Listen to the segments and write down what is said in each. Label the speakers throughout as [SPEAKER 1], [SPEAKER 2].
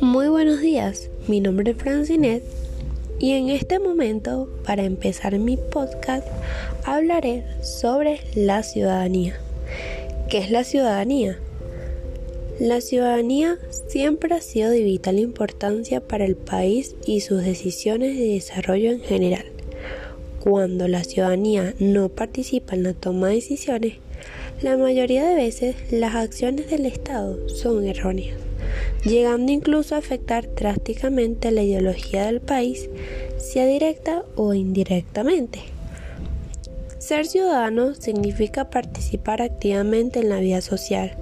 [SPEAKER 1] Muy buenos días, mi nombre es Francinet y en este momento, para empezar mi podcast, hablaré sobre la ciudadanía. ¿Qué es la ciudadanía? La ciudadanía siempre ha sido de vital importancia para el país y sus decisiones de desarrollo en general. Cuando la ciudadanía no participa en la toma de decisiones, la mayoría de veces las acciones del Estado son erróneas, llegando incluso a afectar drásticamente la ideología del país, sea directa o indirectamente. Ser ciudadano significa participar activamente en la vida social,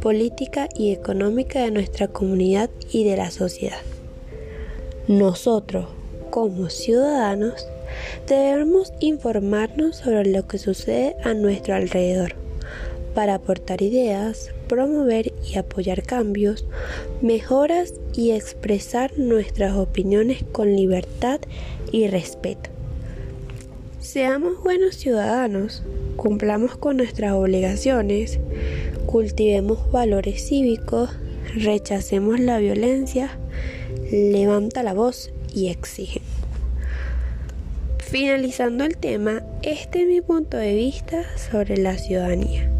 [SPEAKER 1] política y económica de nuestra comunidad y de la sociedad. Nosotros, como ciudadanos, debemos informarnos sobre lo que sucede a nuestro alrededor para aportar ideas, promover y apoyar cambios, mejoras y expresar nuestras opiniones con libertad y respeto. Seamos buenos ciudadanos, cumplamos con nuestras obligaciones, cultivemos valores cívicos, rechacemos la violencia, levanta la voz y exige. Finalizando el tema, este es mi punto de vista sobre la ciudadanía.